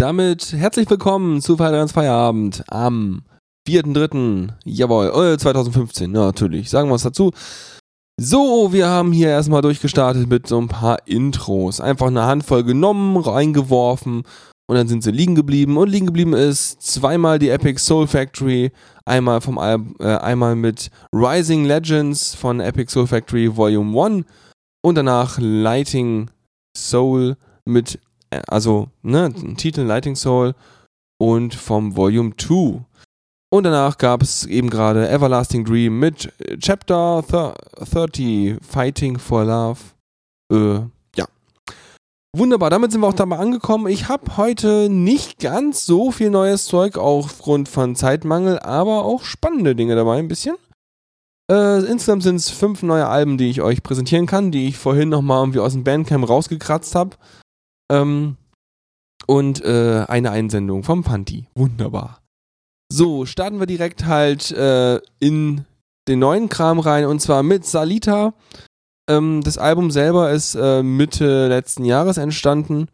Damit herzlich willkommen zu Feierabend Feierabend am 4.3. Jawohl, 2015, ja, natürlich. Sagen wir es dazu. So, wir haben hier erstmal durchgestartet mit so ein paar Intros. Einfach eine Handvoll genommen, reingeworfen und dann sind sie liegen geblieben. Und liegen geblieben ist zweimal die Epic Soul Factory, einmal vom Al äh, einmal mit Rising Legends von Epic Soul Factory Volume 1 und danach Lighting Soul mit äh, also ne, Titel Lighting Soul und vom Volume 2. Und danach gab es eben gerade Everlasting Dream mit Chapter 30, Fighting for Love. Äh, ja. Wunderbar, damit sind wir auch dabei angekommen. Ich habe heute nicht ganz so viel neues Zeug, aufgrund von Zeitmangel, aber auch spannende Dinge dabei ein bisschen. Äh, insgesamt sind es fünf neue Alben, die ich euch präsentieren kann, die ich vorhin nochmal irgendwie aus dem Bandcamp rausgekratzt habe. Ähm, und äh, eine Einsendung vom Panti. Wunderbar. So, starten wir direkt halt äh, in den neuen Kram rein und zwar mit Salita. Ähm, das Album selber ist äh, Mitte letzten Jahres entstanden.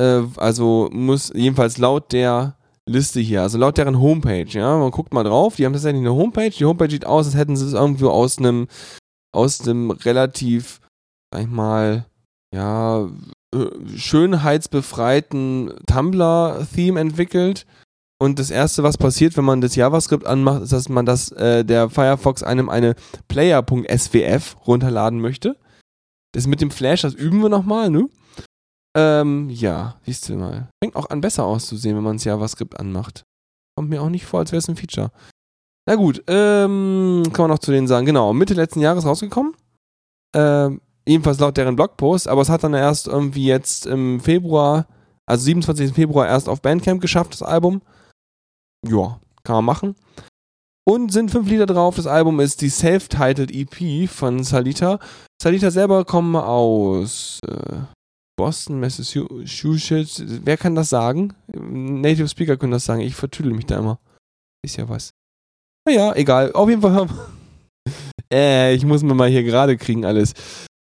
Äh, also muss jedenfalls laut der Liste hier, also laut deren Homepage, ja, man guckt mal drauf, die haben tatsächlich eine Homepage. Die Homepage sieht aus, als hätten sie es irgendwo aus einem aus einem relativ, sag ich mal, ja, schönheitsbefreiten Tumblr-Theme entwickelt. Und das erste, was passiert, wenn man das JavaScript anmacht, ist, dass man das, äh, der Firefox einem eine Player.swf runterladen möchte. Das mit dem Flash, das üben wir nochmal, ne? Ähm, ja, siehst du mal. Fängt auch an, besser auszusehen, wenn man das JavaScript anmacht. Kommt mir auch nicht vor, als wäre es ein Feature. Na gut, ähm, kann man noch zu denen sagen. Genau, Mitte letzten Jahres rausgekommen. Ähm, Ebenfalls laut deren Blogpost, aber es hat dann erst irgendwie jetzt im Februar, also 27. Februar, erst auf Bandcamp geschafft, das Album. Ja, kann man machen. Und sind fünf Lieder drauf. Das Album ist die Self-Titled EP von Salita. Salita selber kommen aus äh, Boston, Massachusetts. Wer kann das sagen? Native Speaker können das sagen. Ich vertüdel mich da immer. Ist ja was. Naja, egal. Auf jeden Fall. äh, ich muss mir mal hier gerade kriegen alles.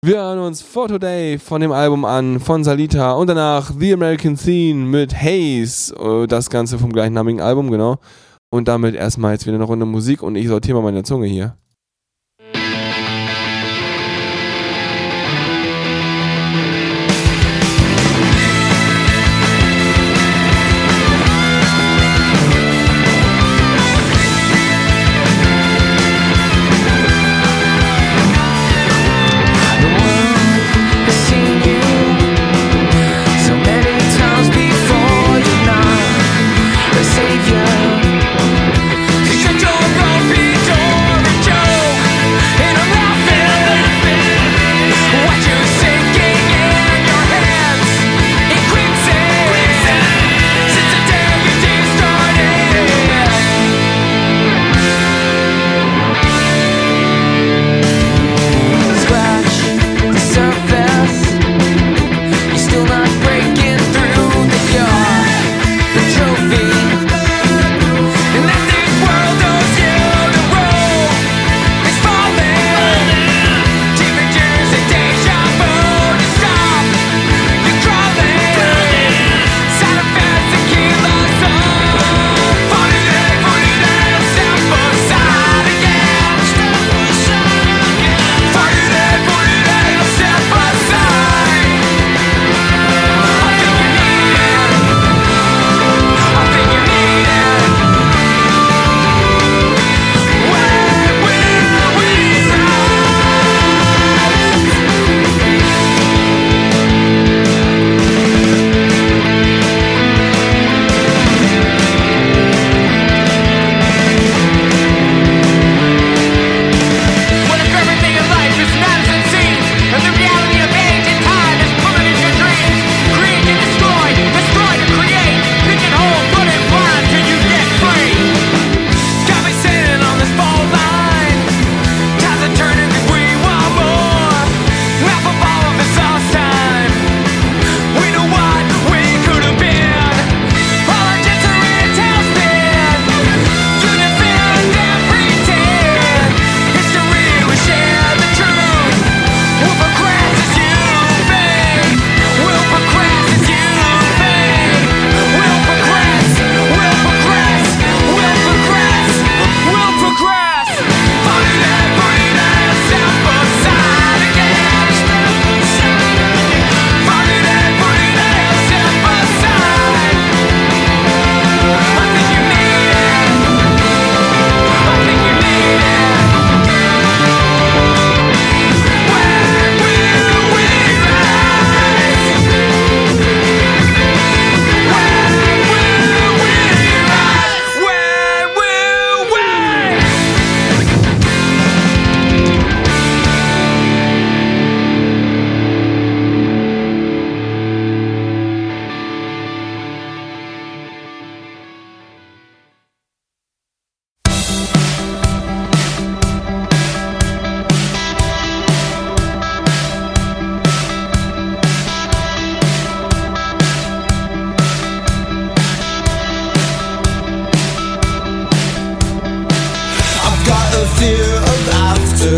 Wir hören uns For Today von dem Album an, von Salita und danach The American Scene mit Haze, äh, das Ganze vom gleichnamigen Album, genau. Und damit erstmal jetzt wieder eine Runde Musik und ich sortiere mal meine Zunge hier.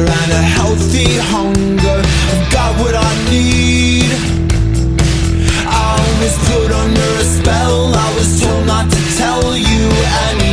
and a healthy hunger. I've got what I need. I was put under a spell. I was told not to tell you anything.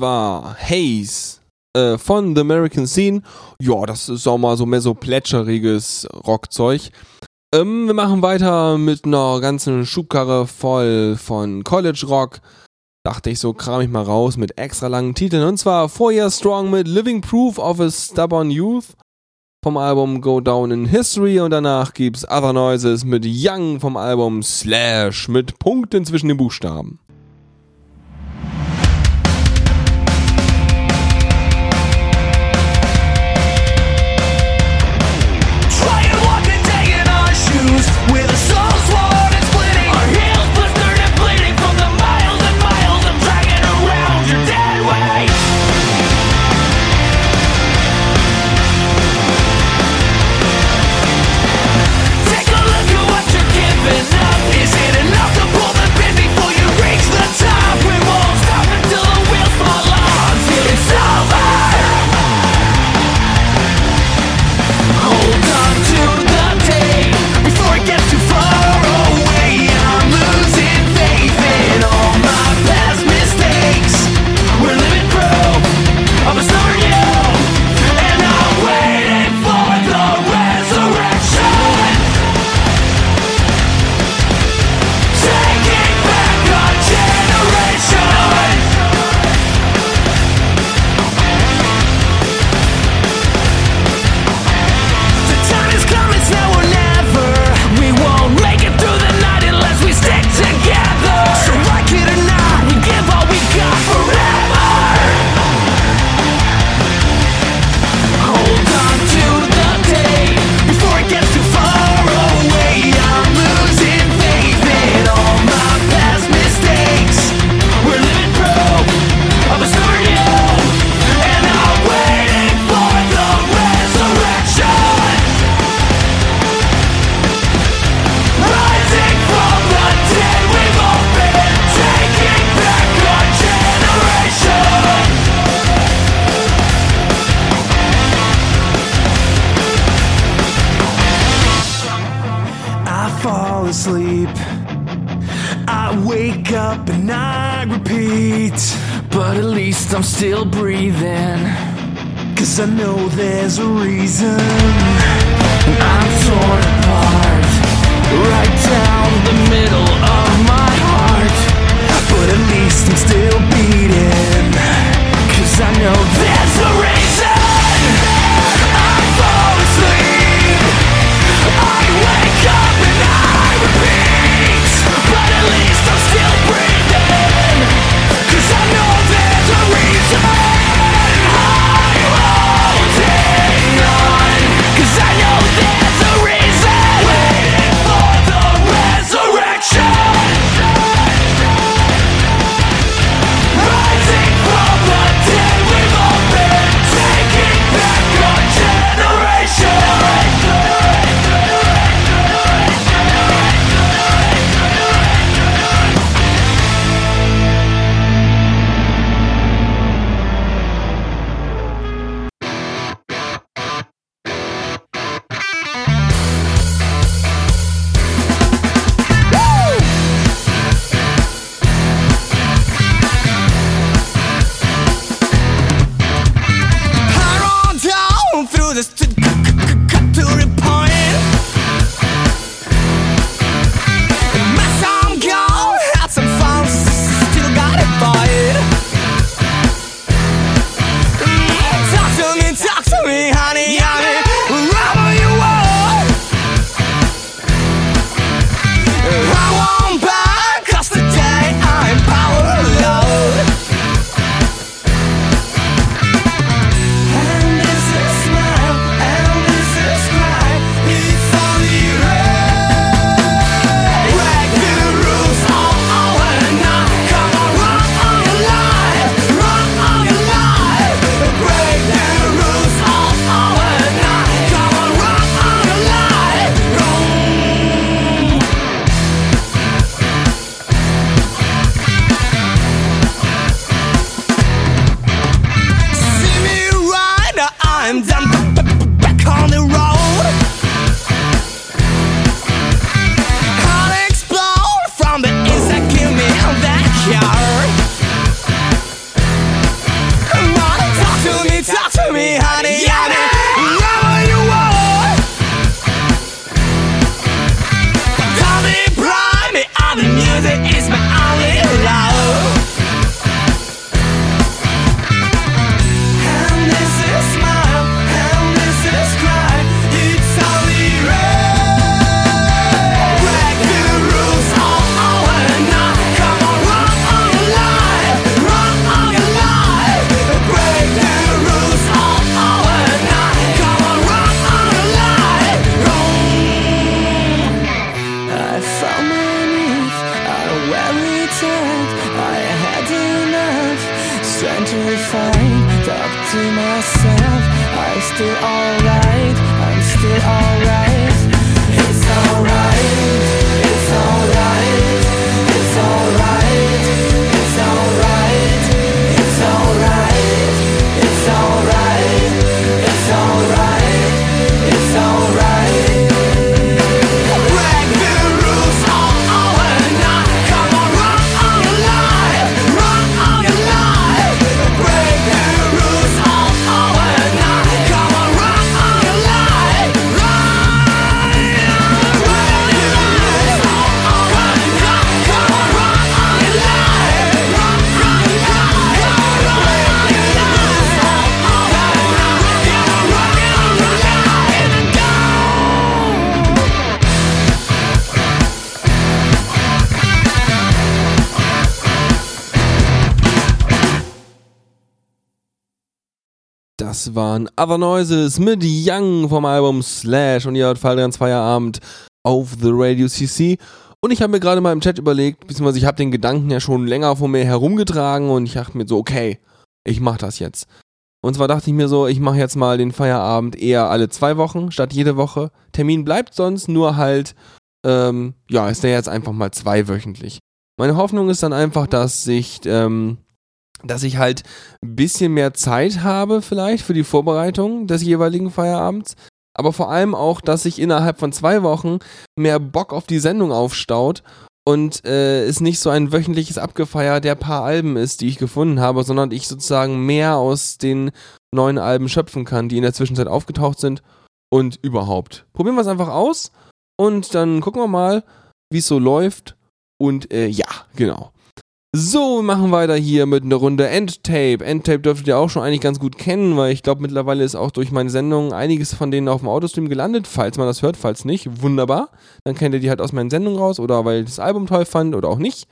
War Haze äh, von The American Scene. Ja, das ist auch mal so mehr so plätscheriges Rockzeug. Ähm, wir machen weiter mit einer ganzen Schubkarre voll von College Rock. Dachte ich, so kram ich mal raus mit extra langen Titeln. Und zwar Four Years Strong mit Living Proof of a Stubborn Youth vom Album Go Down in History. Und danach gibt's Other Noises mit Young vom Album Slash mit Punkten zwischen den Buchstaben. Waren Other Noises mit Young vom Album Slash und ihr hört Fallgans Feierabend auf The Radio CC. Und ich habe mir gerade mal im Chat überlegt, beziehungsweise ich habe den Gedanken ja schon länger vor mir herumgetragen und ich dachte mir so, okay, ich mache das jetzt. Und zwar dachte ich mir so, ich mache jetzt mal den Feierabend eher alle zwei Wochen statt jede Woche. Termin bleibt sonst nur halt, ähm, ja, ist der jetzt einfach mal zweiwöchentlich. Meine Hoffnung ist dann einfach, dass sich ähm, dass ich halt ein bisschen mehr Zeit habe vielleicht für die Vorbereitung des jeweiligen Feierabends, aber vor allem auch, dass sich innerhalb von zwei Wochen mehr Bock auf die Sendung aufstaut und äh, es nicht so ein wöchentliches Abgefeier der paar Alben ist, die ich gefunden habe, sondern ich sozusagen mehr aus den neuen Alben schöpfen kann, die in der Zwischenzeit aufgetaucht sind und überhaupt. Probieren wir es einfach aus und dann gucken wir mal, wie es so läuft und äh, ja, genau. So, wir machen weiter hier mit einer Runde Endtape. Endtape dürftet ihr auch schon eigentlich ganz gut kennen, weil ich glaube, mittlerweile ist auch durch meine Sendung einiges von denen auf dem Autostream gelandet. Falls man das hört, falls nicht, wunderbar. Dann kennt ihr die halt aus meinen Sendungen raus oder weil ich das Album toll fand oder auch nicht.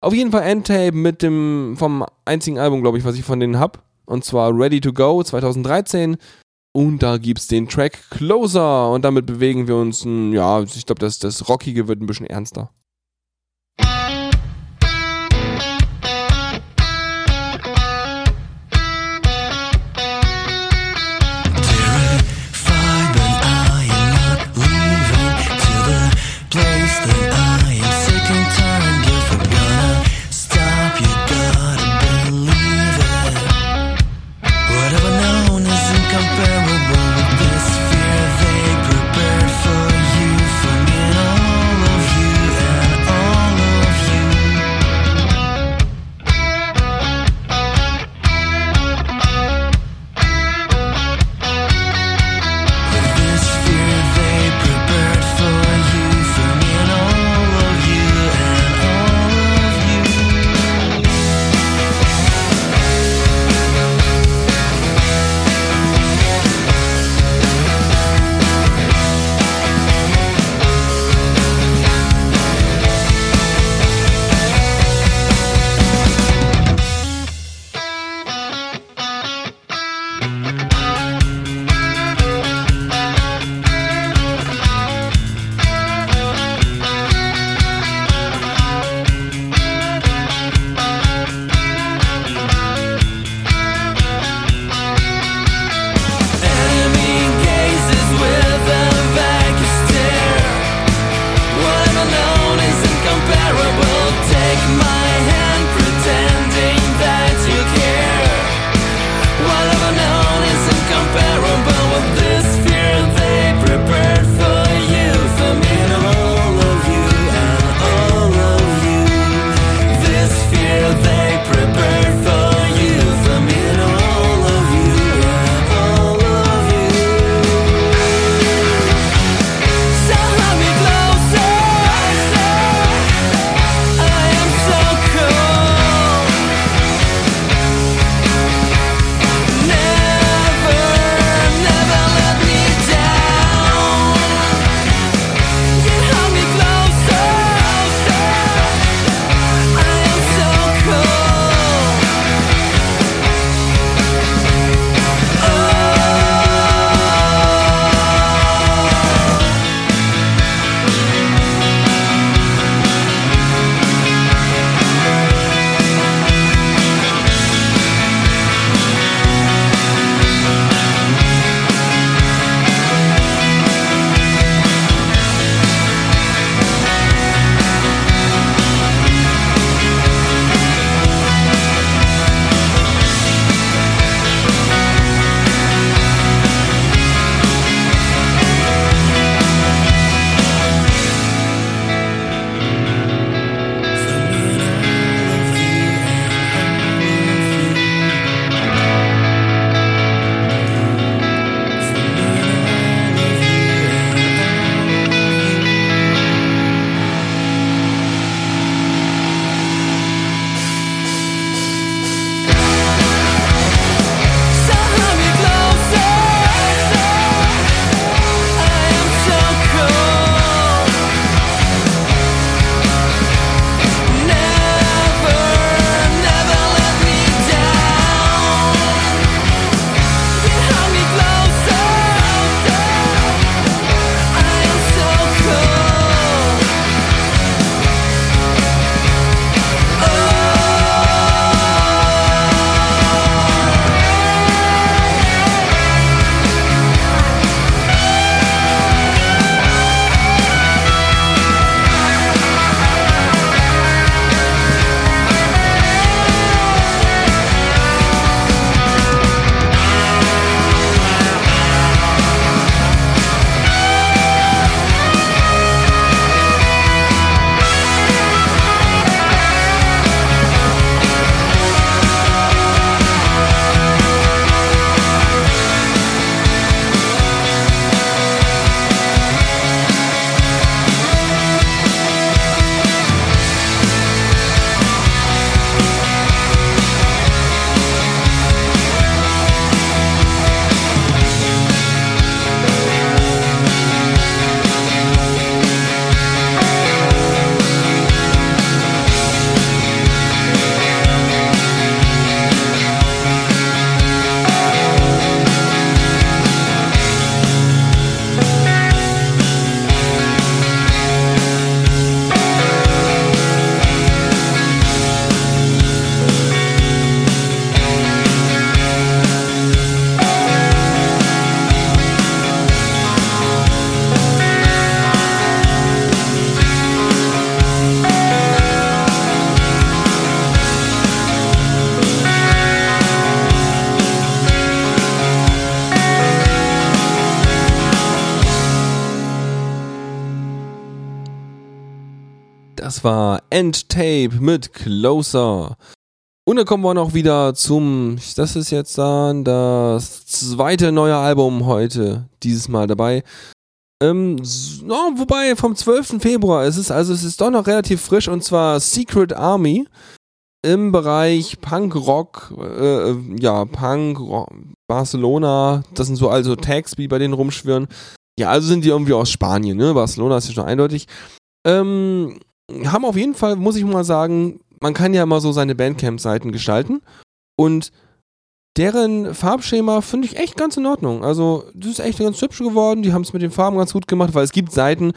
Auf jeden Fall Endtape mit dem, vom einzigen Album, glaube ich, was ich von denen hab. Und zwar Ready to Go 2013. Und da gibt's den Track Closer. Und damit bewegen wir uns, ein, ja, ich glaube, das, das Rockige wird ein bisschen ernster. Das war Endtape mit Closer. Und dann kommen wir noch wieder zum, das ist jetzt dann das zweite neue Album heute, dieses Mal dabei. Ähm, no, wobei vom 12. Februar ist es, also es ist doch noch relativ frisch und zwar Secret Army im Bereich Punk Rock, äh, ja, Punk, Rock, Barcelona, das sind so also Tags, die bei denen rumschwirren. Ja, also sind die irgendwie aus Spanien, ne? Barcelona ist ja schon eindeutig. Ähm, haben auf jeden Fall, muss ich mal sagen, man kann ja mal so seine Bandcamp-Seiten gestalten und deren Farbschema finde ich echt ganz in Ordnung. Also, das ist echt ganz hübsch geworden. Die haben es mit den Farben ganz gut gemacht, weil es gibt Seiten,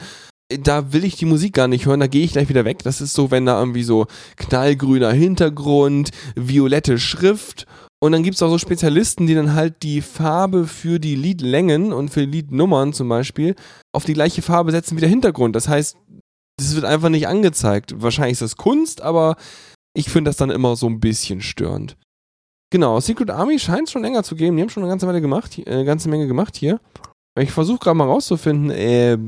da will ich die Musik gar nicht hören, da gehe ich gleich wieder weg. Das ist so, wenn da irgendwie so knallgrüner Hintergrund, violette Schrift und dann gibt es auch so Spezialisten, die dann halt die Farbe für die Liedlängen und für Liednummern zum Beispiel auf die gleiche Farbe setzen wie der Hintergrund. Das heißt, das wird einfach nicht angezeigt. Wahrscheinlich ist das Kunst, aber ich finde das dann immer so ein bisschen störend. Genau, Secret Army scheint schon länger zu geben. Die haben schon eine ganze Weile gemacht, äh, ganze Menge gemacht hier. Ich versuche gerade mal rauszufinden, äh,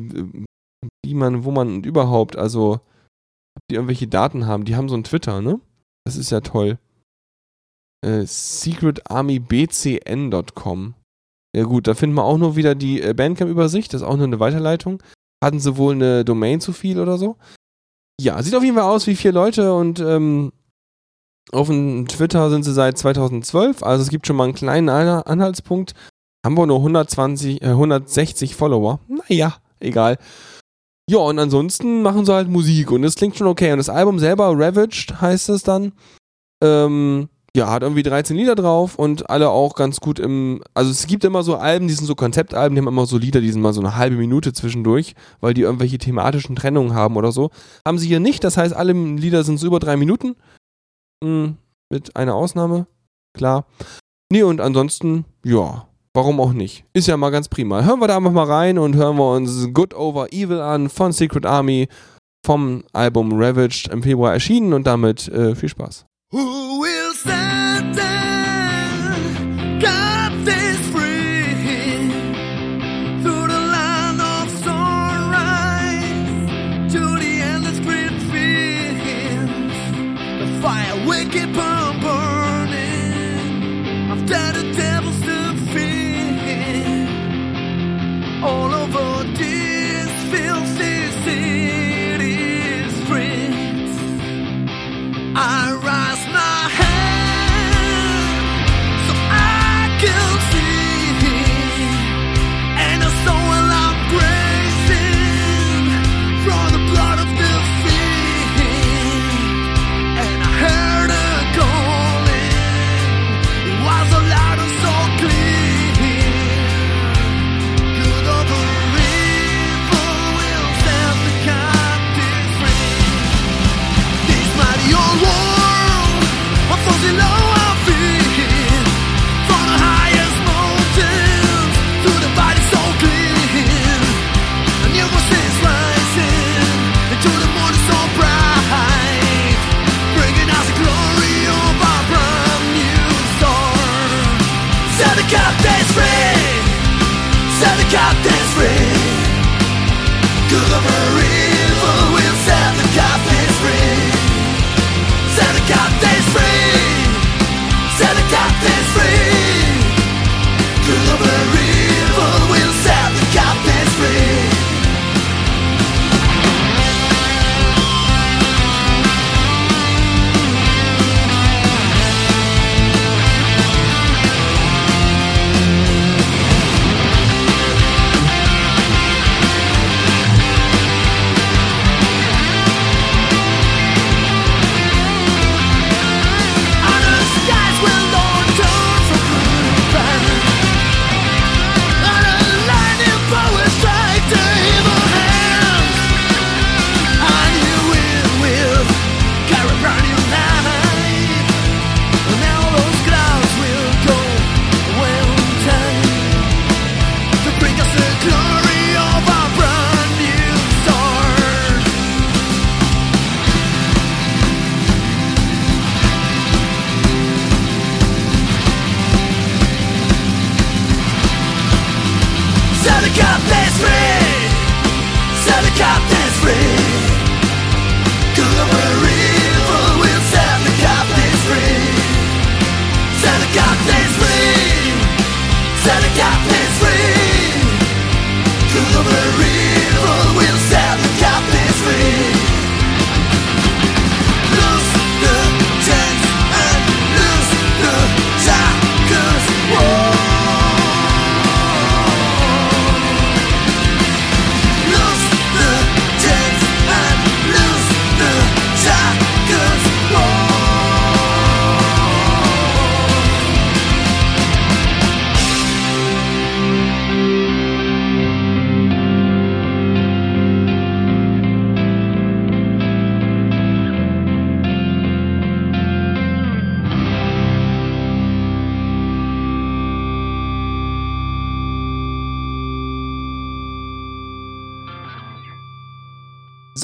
wie man, wo man überhaupt, also, ob die irgendwelche Daten haben. Die haben so ein Twitter, ne? Das ist ja toll. Äh, secretarmybcn.com. Ja gut, da finden wir auch nur wieder die Bandcamp-Übersicht. Das ist auch nur eine Weiterleitung. Hatten sie wohl eine Domain zu viel oder so? Ja, sieht auf jeden Fall aus wie vier Leute und ähm, auf dem Twitter sind sie seit 2012. Also es gibt schon mal einen kleinen Anhaltspunkt. Haben wir nur 120, äh, 160 Follower. Naja, egal. Ja, und ansonsten machen sie halt Musik und das klingt schon okay. Und das Album selber, Ravaged heißt es dann, ähm, ja, hat irgendwie 13 Lieder drauf und alle auch ganz gut im. Also es gibt immer so Alben, die sind so Konzeptalben, die haben immer so Lieder, die sind mal so eine halbe Minute zwischendurch, weil die irgendwelche thematischen Trennungen haben oder so. Haben sie hier nicht, das heißt, alle Lieder sind so über drei Minuten. Hm, mit einer Ausnahme, klar. Nee, und ansonsten, ja, warum auch nicht? Ist ja mal ganz prima. Hören wir da einfach mal rein und hören wir uns Good Over Evil an von Secret Army vom Album Ravaged im Februar erschienen und damit äh, viel Spaß. Who will stand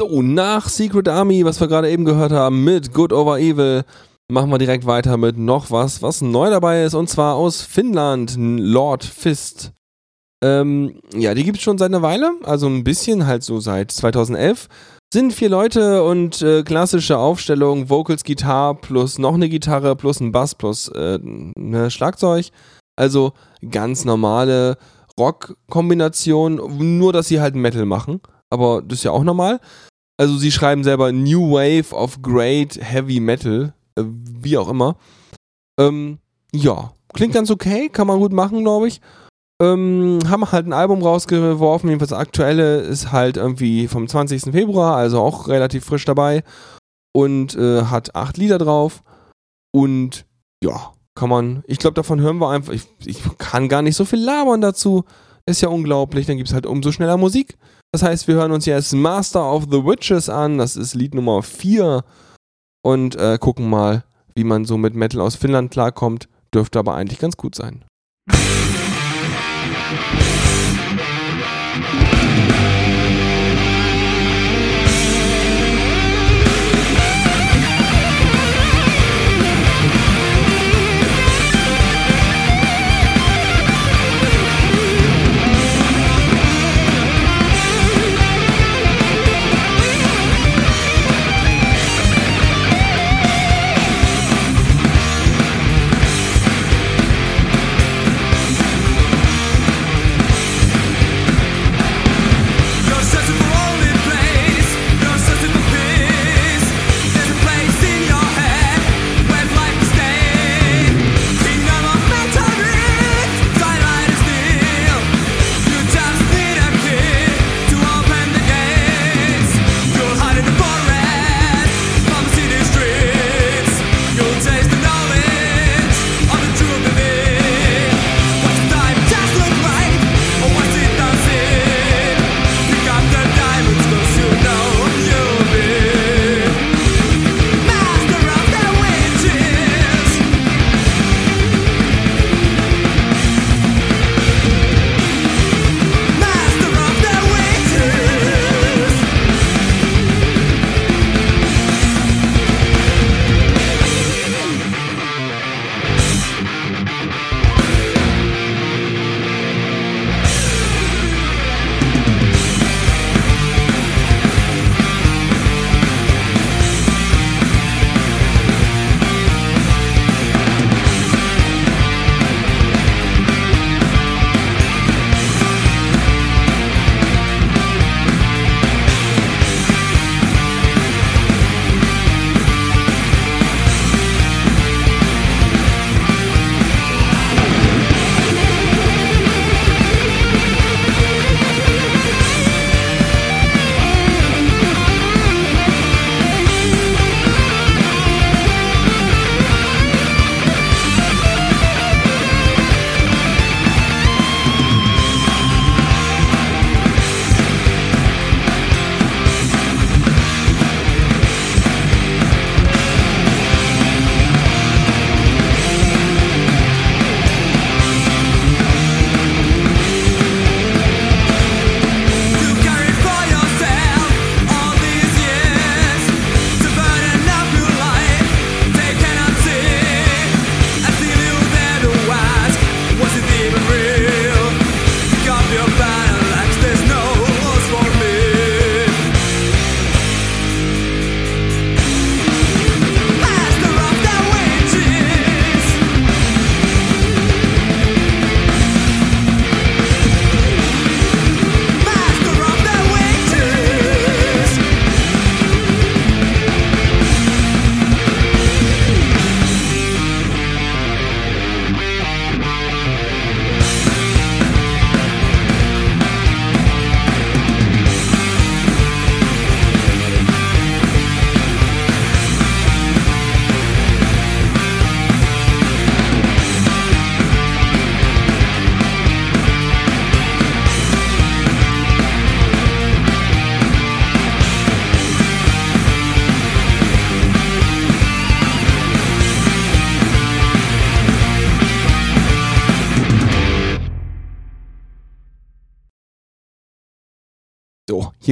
So, nach Secret Army, was wir gerade eben gehört haben, mit Good Over Evil, machen wir direkt weiter mit noch was, was neu dabei ist, und zwar aus Finnland, Lord Fist. Ähm, ja, die gibt es schon seit einer Weile, also ein bisschen, halt so seit 2011. Sind vier Leute und äh, klassische Aufstellung, Vocals, Gitarre plus noch eine Gitarre plus ein Bass plus äh, ne Schlagzeug. Also ganz normale Rock-Kombination, nur dass sie halt Metal machen. Aber das ist ja auch normal. Also sie schreiben selber New Wave of Great Heavy Metal, äh, wie auch immer. Ähm, ja, klingt ganz okay, kann man gut machen, glaube ich. Ähm, haben halt ein Album rausgeworfen, jedenfalls das aktuelle ist halt irgendwie vom 20. Februar, also auch relativ frisch dabei und äh, hat acht Lieder drauf und ja, kann man, ich glaube davon hören wir einfach, ich, ich kann gar nicht so viel labern dazu, ist ja unglaublich, dann gibt es halt umso schneller Musik. Das heißt, wir hören uns jetzt Master of the Witches an, das ist Lied Nummer 4 und äh, gucken mal, wie man so mit Metal aus Finnland klarkommt, dürfte aber eigentlich ganz gut sein.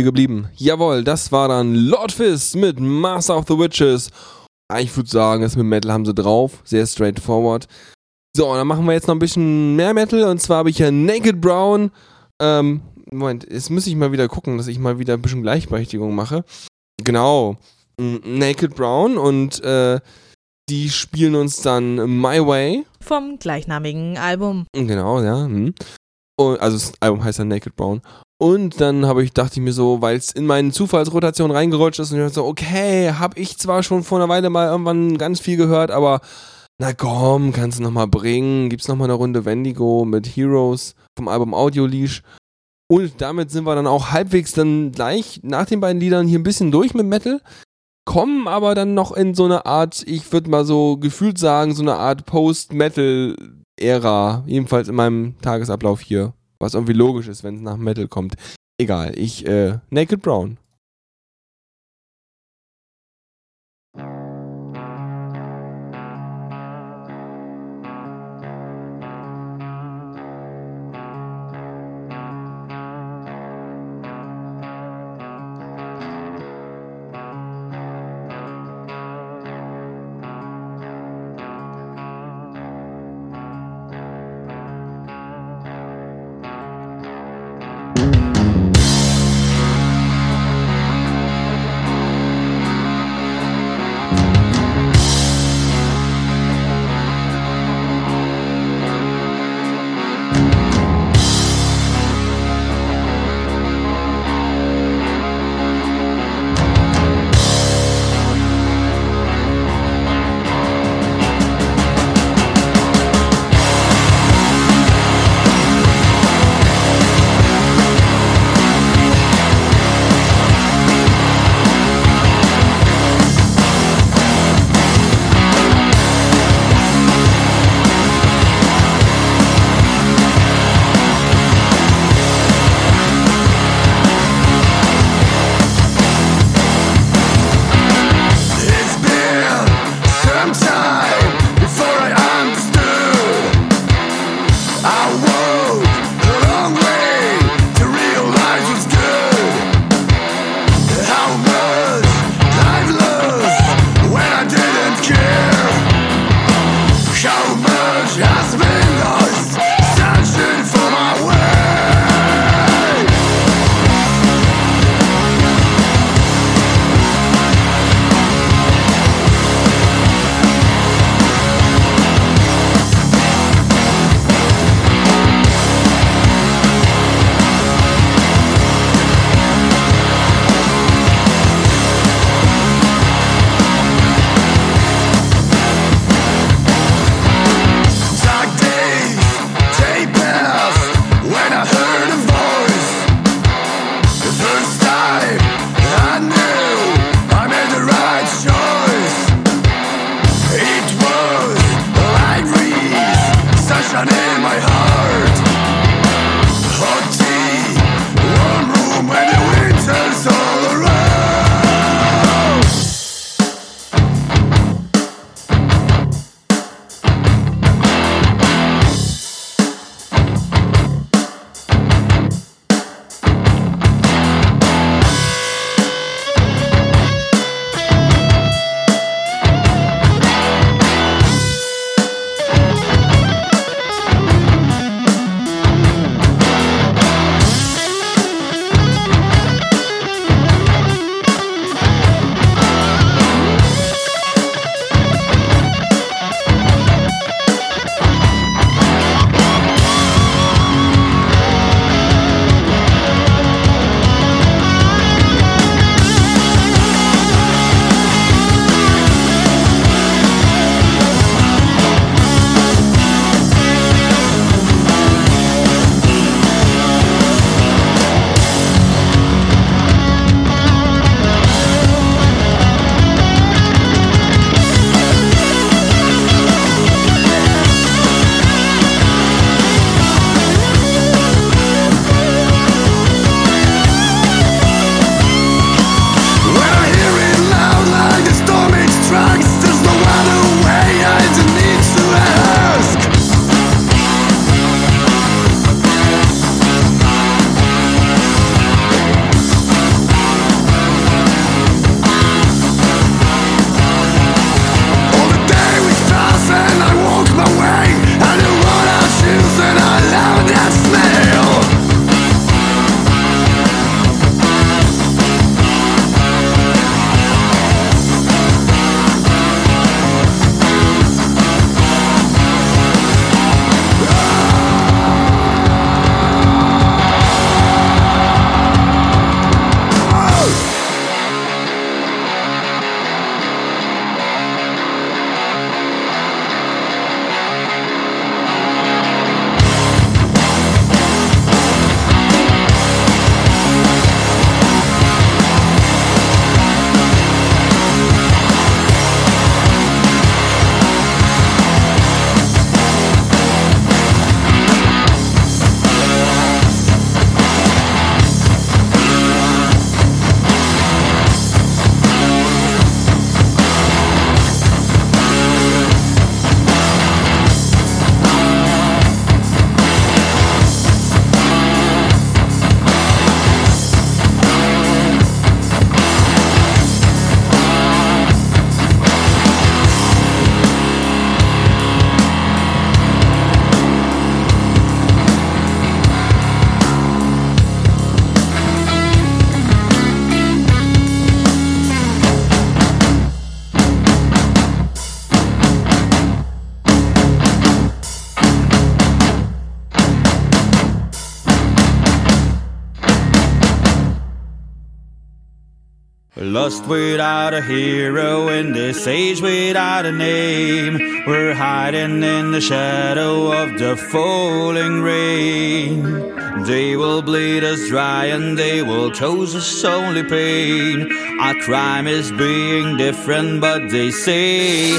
Hier geblieben. Jawohl, das war dann Lord Fist mit Master of the Witches. Ich würde sagen, das mit Metal haben sie drauf. Sehr straightforward. So, dann machen wir jetzt noch ein bisschen mehr Metal. Und zwar habe ich hier Naked Brown. Ähm, Moment, jetzt muss ich mal wieder gucken, dass ich mal wieder ein bisschen Gleichberechtigung mache. Genau. Naked Brown und äh, die spielen uns dann My Way. Vom gleichnamigen Album. Genau, ja. Hm. Und, also das Album heißt dann Naked Brown. Und dann habe ich, dachte ich mir so, weil es in meine Zufallsrotation reingerutscht ist und ich dachte so, okay, habe ich zwar schon vor einer Weile mal irgendwann ganz viel gehört, aber na komm, kannst du nochmal bringen. Gibt's nochmal eine Runde Wendigo mit Heroes vom Album Audio Leash. Und damit sind wir dann auch halbwegs dann gleich nach den beiden Liedern hier ein bisschen durch mit Metal. Kommen aber dann noch in so eine Art, ich würde mal so gefühlt sagen, so eine Art Post-Metal-Ära. Jedenfalls in meinem Tagesablauf hier. Was irgendwie logisch ist, wenn es nach Metal kommt. Egal, ich, äh, Naked Brown. Lost without a hero in this age without a name. We're hiding in the shadow of the falling rain. They will bleed us dry and they will cause us only pain. Our crime is being different, but they say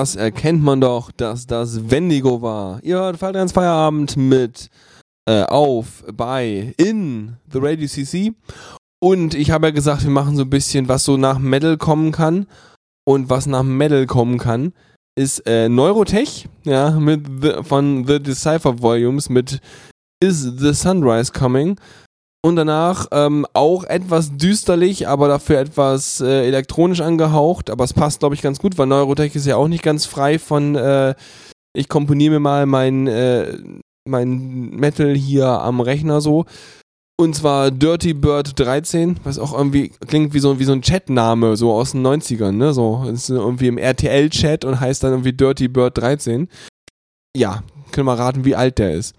Das erkennt man doch, dass das Wendigo war. Ihr hört Falltrans Feierabend mit äh, auf, bei, in The Radio CC. Und ich habe ja gesagt, wir machen so ein bisschen, was so nach Metal kommen kann. Und was nach Metal kommen kann, ist äh, Neurotech, ja, mit the, von The Decipher Volumes mit Is the Sunrise Coming? Und danach ähm, auch etwas düsterlich, aber dafür etwas äh, elektronisch angehaucht. Aber es passt, glaube ich, ganz gut, weil Neurotech ist ja auch nicht ganz frei von, äh, ich komponiere mir mal mein, äh, mein Metal hier am Rechner so. Und zwar Dirty Bird 13, was auch irgendwie klingt wie so, wie so ein Chatname, so aus den 90ern, ne? So, ist irgendwie im RTL-Chat und heißt dann irgendwie Dirty Bird 13. Ja, können wir raten, wie alt der ist.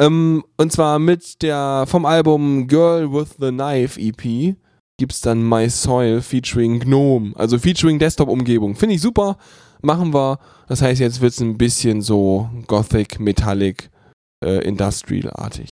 Ähm, und zwar mit der vom Album Girl with the Knife EP gibt's dann My Soil featuring Gnome, also featuring Desktop-Umgebung. Finde ich super, machen wir. Das heißt, jetzt wird's ein bisschen so Gothic, Metallic, äh, Industrial-artig.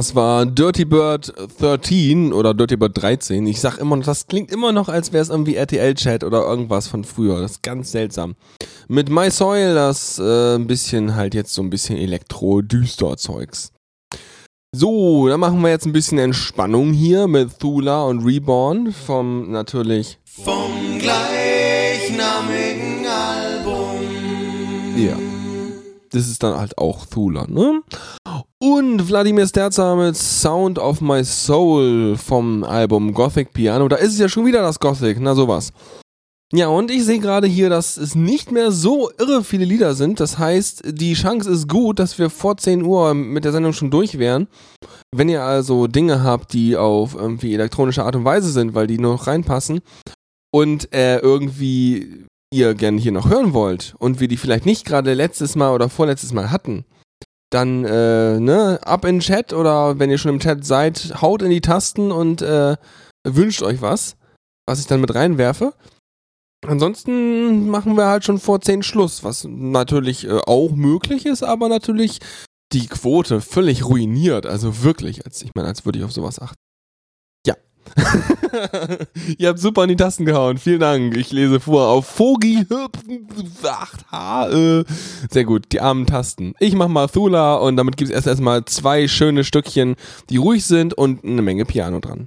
Das war Dirty Bird 13 oder Dirty Bird 13. Ich sag immer noch, das klingt immer noch, als wäre es irgendwie RTL-Chat oder irgendwas von früher. Das ist ganz seltsam. Mit My Soil, das äh, ein bisschen halt jetzt so ein bisschen Elektro-Düster-Zeugs. So, dann machen wir jetzt ein bisschen Entspannung hier mit Thula und Reborn vom natürlich. Vom gleichnamigen Album. Ja. Das ist dann halt auch Thula, ne? Wladimir Sterza mit Sound of My Soul vom Album Gothic Piano. Da ist es ja schon wieder das Gothic, na sowas. Ja, und ich sehe gerade hier, dass es nicht mehr so irre viele Lieder sind. Das heißt, die Chance ist gut, dass wir vor 10 Uhr mit der Sendung schon durch wären. Wenn ihr also Dinge habt, die auf irgendwie elektronische Art und Weise sind, weil die noch reinpassen und äh, irgendwie ihr gerne hier noch hören wollt und wir die vielleicht nicht gerade letztes Mal oder vorletztes Mal hatten, dann äh, ne, ab in den Chat oder wenn ihr schon im Chat seid, haut in die Tasten und äh, wünscht euch was, was ich dann mit reinwerfe. Ansonsten machen wir halt schon vor 10 Schluss, was natürlich äh, auch möglich ist, aber natürlich die Quote völlig ruiniert. Also wirklich, als ich meine, als würde ich auf sowas achten. Ihr habt super in die Tasten gehauen. Vielen Dank. Ich lese vor auf Fogi 8H. Äh, sehr gut, die armen Tasten. Ich mach mal Thula und damit gibt es erst erstmal zwei schöne Stückchen, die ruhig sind und eine Menge Piano dran.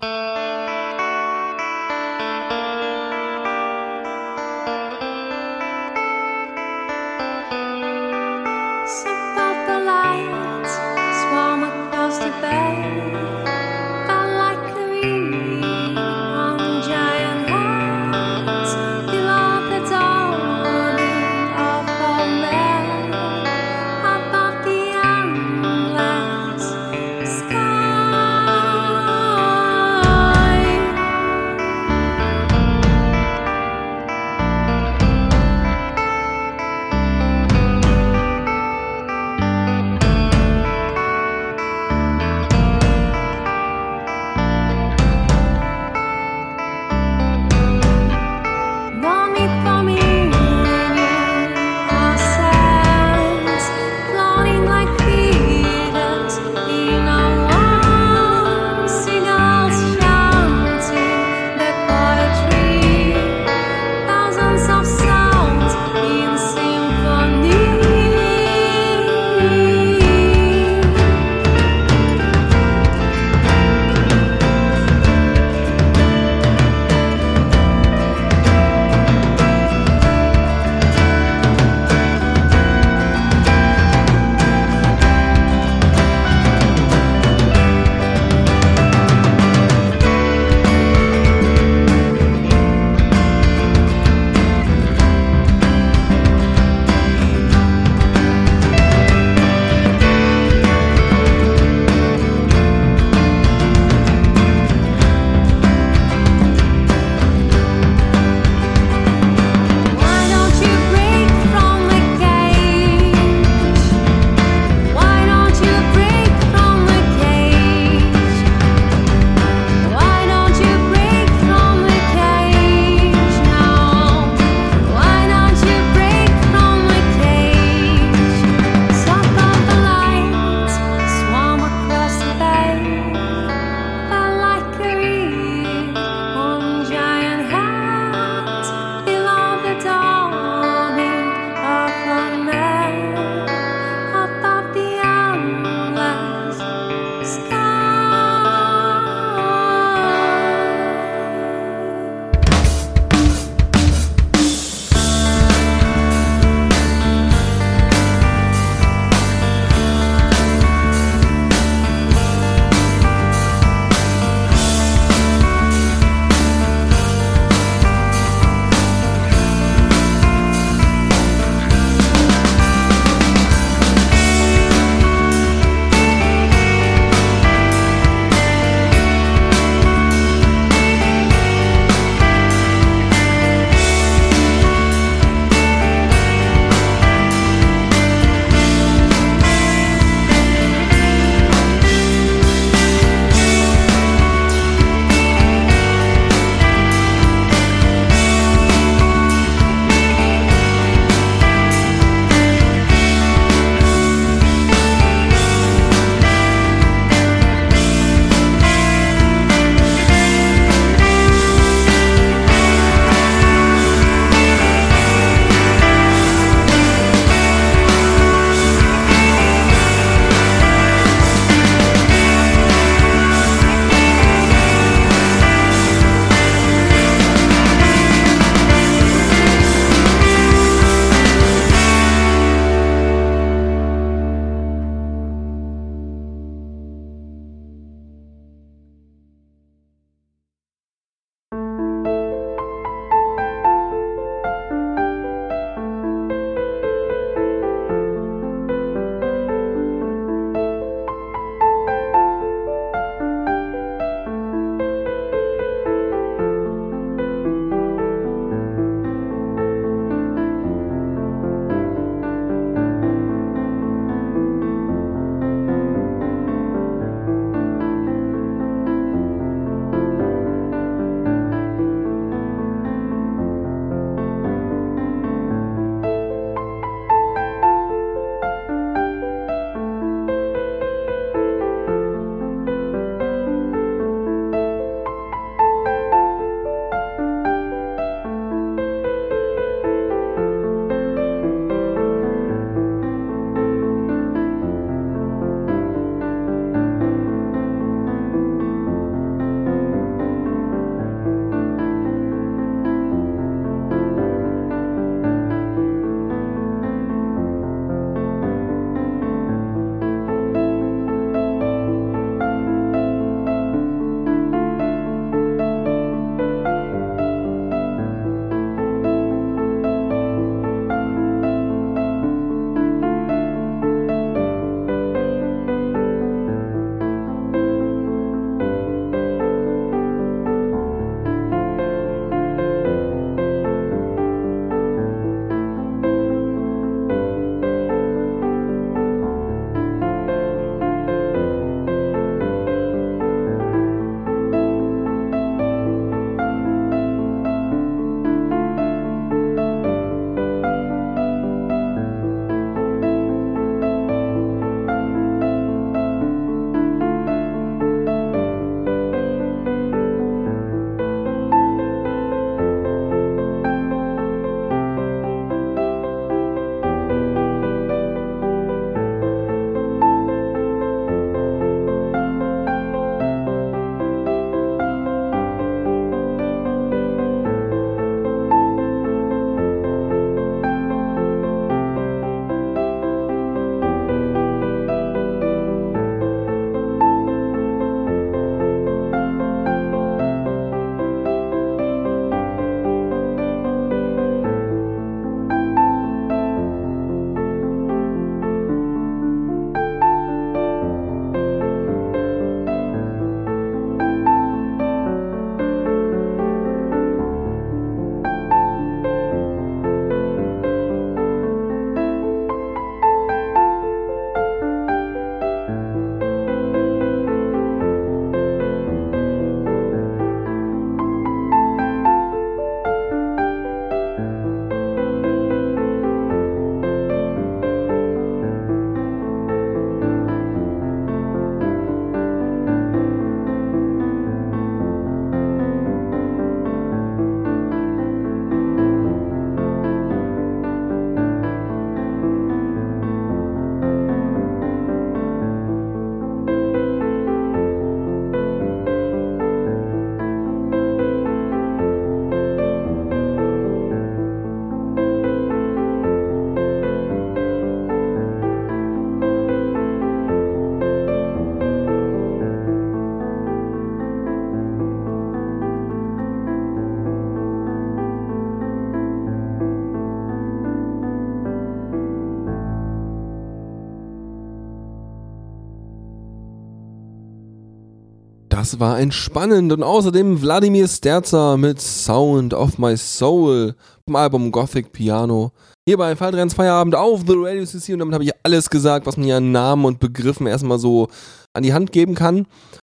Das war entspannend und außerdem Wladimir Sterzer mit Sound of My Soul vom Album Gothic Piano. Hier bei Falltrends Feierabend auf The Radio CC und damit habe ich alles gesagt, was man hier an Namen und Begriffen erstmal so an die Hand geben kann.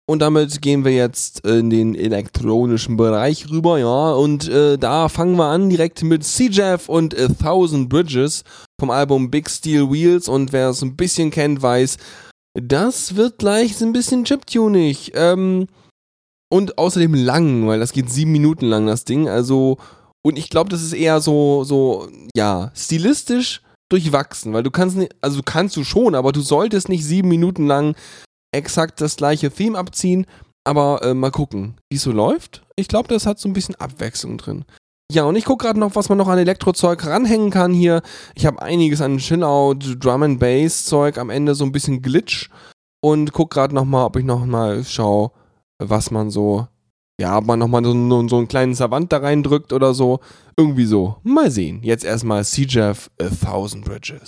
Und damit gehen wir jetzt in den elektronischen Bereich rüber, ja. Und äh, da fangen wir an direkt mit C-Jeff und A Thousand Bridges vom Album Big Steel Wheels. Und wer es ein bisschen kennt, weiß, das wird gleich ein bisschen chiptunig. Ähm, und außerdem lang, weil das geht sieben Minuten lang, das Ding. Also, und ich glaube, das ist eher so, so, ja, stilistisch durchwachsen, weil du kannst nicht, also kannst du schon, aber du solltest nicht sieben Minuten lang exakt das gleiche Theme abziehen. Aber äh, mal gucken, wie es so läuft. Ich glaube, das hat so ein bisschen Abwechslung drin. Ja, und ich gucke gerade noch, was man noch an Elektrozeug ranhängen kann hier. Ich habe einiges an Chillout, Drum and Bass Zeug, am Ende so ein bisschen Glitch und guck gerade noch mal, ob ich noch mal schaue, was man so, ja, ob man noch mal so, so einen kleinen Savant da reindrückt oder so. Irgendwie so. Mal sehen. Jetzt erstmal C-Jeff A Thousand Bridges.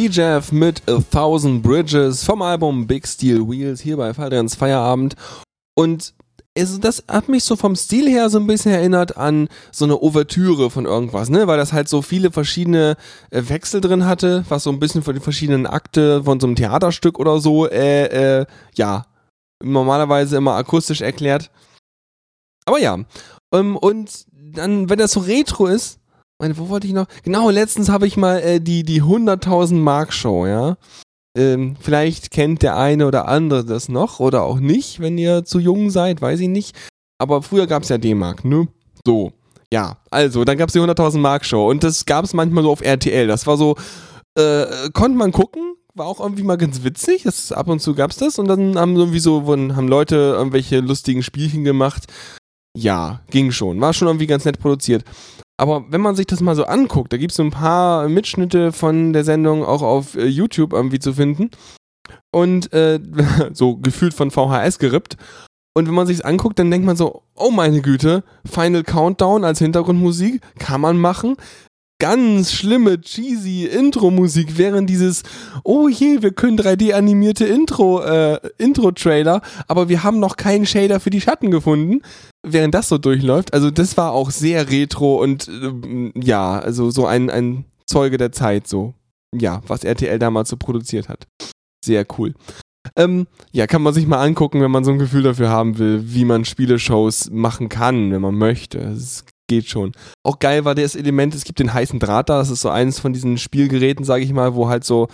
C-Jeff mit A Thousand Bridges vom Album Big Steel Wheels hier bei Fadrians Feierabend. Und es, das hat mich so vom Stil her so ein bisschen erinnert an so eine Ouvertüre von irgendwas, ne? Weil das halt so viele verschiedene äh, Wechsel drin hatte, was so ein bisschen von den verschiedenen Akte von so einem Theaterstück oder so, äh, äh, ja, normalerweise immer akustisch erklärt. Aber ja. Ähm, und dann, wenn das so retro ist, meine, wo wollte ich noch? Genau, letztens habe ich mal äh, die, die 100.000 Mark Show, ja. Ähm, vielleicht kennt der eine oder andere das noch oder auch nicht, wenn ihr zu jung seid, weiß ich nicht. Aber früher gab es ja D-Mark, ne? So. Ja, also, dann gab es die 100.000 Mark Show und das gab es manchmal so auf RTL. Das war so, äh, konnte man gucken, war auch irgendwie mal ganz witzig. Das, ab und zu gab's das und dann haben irgendwie so, haben Leute irgendwelche lustigen Spielchen gemacht. Ja, ging schon. War schon irgendwie ganz nett produziert. Aber wenn man sich das mal so anguckt, da gibt's so ein paar Mitschnitte von der Sendung auch auf äh, YouTube irgendwie zu finden. Und äh, so gefühlt von VHS gerippt. Und wenn man sich's anguckt, dann denkt man so, oh meine Güte, Final Countdown als Hintergrundmusik kann man machen. Ganz schlimme, cheesy Intro-Musik während dieses, oh je, wir können 3D-animierte Intro, äh, Intro-Trailer, aber wir haben noch keinen Shader für die Schatten gefunden, während das so durchläuft. Also das war auch sehr retro und ähm, ja, also so ein, ein Zeuge der Zeit, so. Ja, was RTL damals so produziert hat. Sehr cool. Ähm, ja, kann man sich mal angucken, wenn man so ein Gefühl dafür haben will, wie man Spieleshows machen kann, wenn man möchte. Es geht schon. Auch geil war das Element, es gibt den heißen Draht da, das ist so eines von diesen Spielgeräten, sage ich mal, wo halt so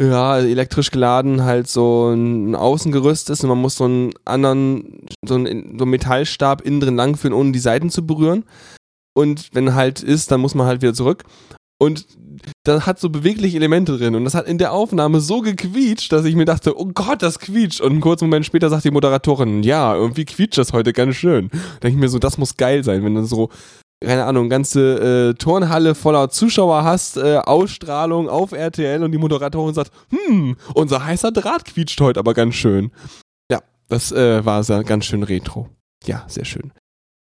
ja, elektrisch geladen halt so ein Außengerüst ist und man muss so einen anderen, so einen, so einen Metallstab innen drin langführen, ohne die Seiten zu berühren. Und wenn halt ist, dann muss man halt wieder zurück. Und das hat so bewegliche Elemente drin. Und das hat in der Aufnahme so gequietscht, dass ich mir dachte, oh Gott, das quietscht. Und einen kurzen Moment später sagt die Moderatorin, ja, irgendwie quietscht das heute ganz schön. Da denke ich mir so, das muss geil sein, wenn du so, keine Ahnung, ganze äh, Turnhalle voller Zuschauer hast, äh, Ausstrahlung auf RTL und die Moderatorin sagt, hm, unser heißer Draht quietscht heute aber ganz schön. Ja, das äh, war sehr, ganz schön retro. Ja, sehr schön.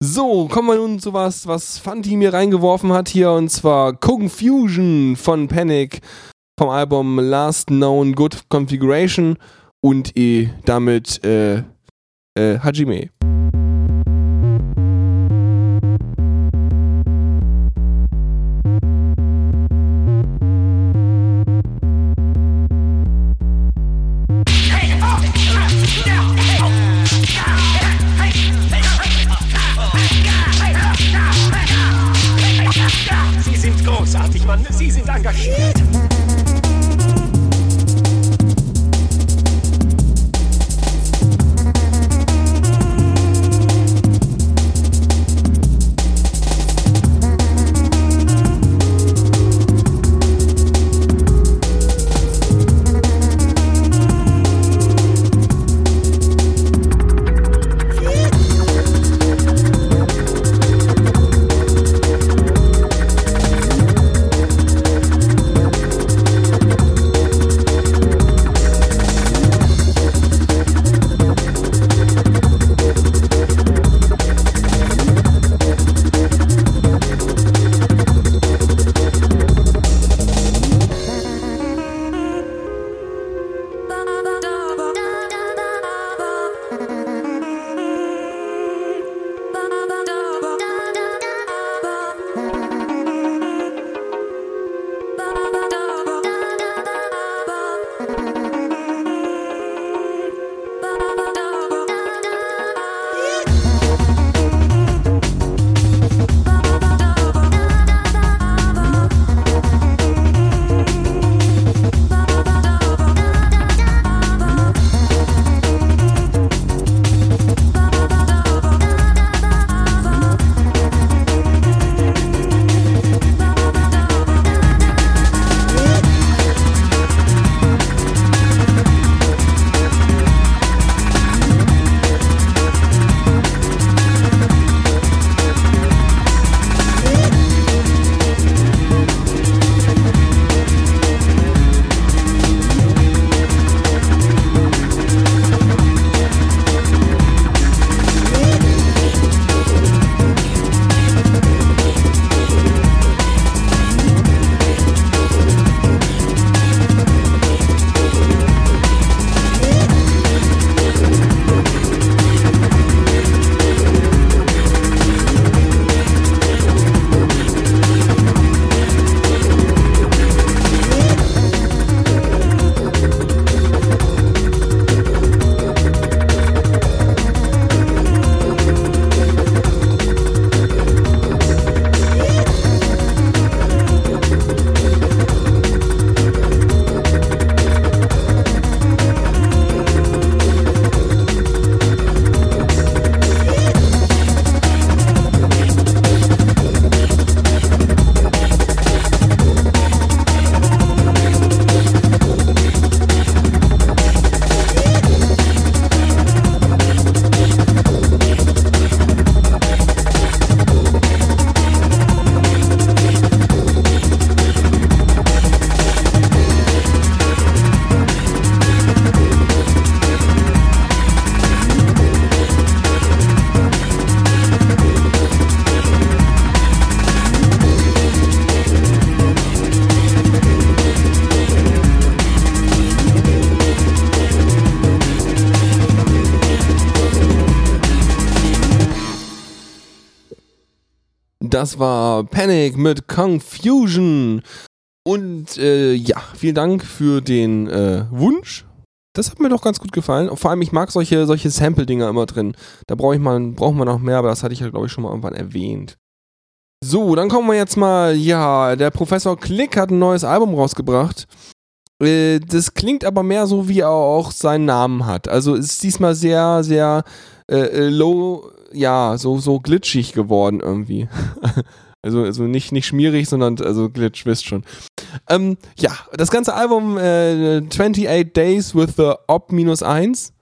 So, kommen wir nun zu was, was Fanti mir reingeworfen hat hier, und zwar Confusion von Panic vom Album Last Known Good Configuration und eh damit äh, äh, Hajime. Das war Panic mit Confusion. Und äh, ja, vielen Dank für den äh, Wunsch. Das hat mir doch ganz gut gefallen. Vor allem, ich mag solche, solche Sample-Dinger immer drin. Da brauche ich mal, brauchen wir noch mehr, aber das hatte ich ja, glaube ich, schon mal irgendwann erwähnt. So, dann kommen wir jetzt mal, ja, der Professor Klick hat ein neues Album rausgebracht. Äh, das klingt aber mehr so, wie er auch seinen Namen hat. Also ist diesmal sehr, sehr äh, äh, low, ja, so, so glitschig geworden irgendwie. also, also nicht, nicht schmierig, sondern also glitch, wisst schon. Ähm, ja, das ganze Album äh, 28 Days with the Op-1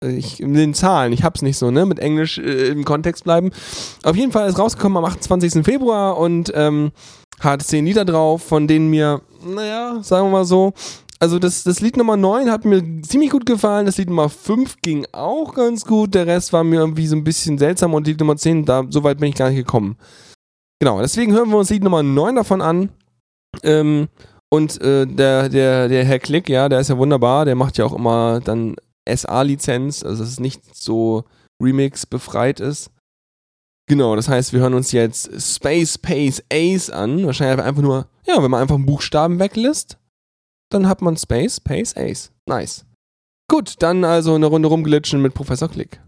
ich, in den Zahlen, ich hab's nicht so, ne, mit Englisch äh, im Kontext bleiben. Auf jeden Fall ist rausgekommen am 28. Februar und ähm, hat 10 Lieder drauf, von denen mir, naja, sagen wir mal so, also das, das Lied Nummer 9 hat mir ziemlich gut gefallen, das Lied Nummer 5 ging auch ganz gut, der Rest war mir irgendwie so ein bisschen seltsam und Lied Nummer 10, da, so weit bin ich gar nicht gekommen. Genau, deswegen hören wir uns Lied Nummer 9 davon an. Ähm, und äh, der, der, der Herr Klick, ja, der ist ja wunderbar, der macht ja auch immer dann SA-Lizenz, also dass es nicht so Remix befreit ist. Genau, das heißt, wir hören uns jetzt Space Pace Ace an. Wahrscheinlich einfach nur, ja, wenn man einfach einen Buchstaben weglässt, dann hat man Space Pace Ace. Nice. Gut, dann also eine Runde rumglitschen mit Professor Klick.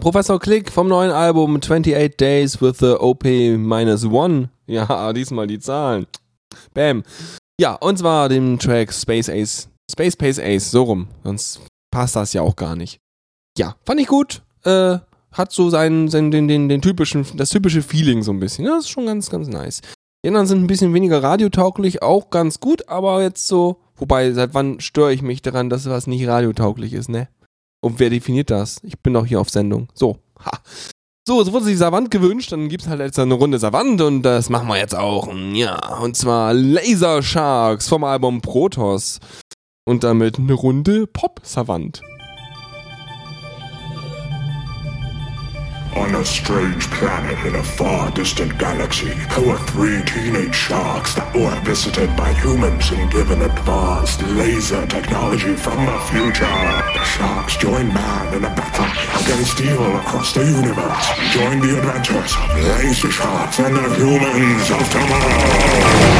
Professor Click vom neuen Album 28 Days with the OP-1. Ja, diesmal die Zahlen. Bam. Ja, und zwar dem Track Space Ace. Space Pace Ace, so rum. Sonst passt das ja auch gar nicht. Ja, fand ich gut. Äh, hat so seinen, seinen den, den, den typischen, das typische Feeling so ein bisschen. Ja, das ist schon ganz, ganz nice. Die anderen sind ein bisschen weniger radiotauglich, auch ganz gut, aber jetzt so, wobei, seit wann störe ich mich daran, dass was nicht radiotauglich ist, ne? Und wer definiert das? Ich bin doch hier auf Sendung. So, ha. So, es wurde sich Savant gewünscht, dann gibt's halt jetzt eine Runde Savant und das machen wir jetzt auch. Ja, und zwar Laser Sharks vom Album Protoss. Und damit eine Runde Pop Savant. On a strange planet in a far distant galaxy, there were three teenage sharks that were visited by humans and given advanced laser technology from the future. The sharks joined man in a battle against evil across the universe. Join the adventures of laser sharks and the humans of tomorrow.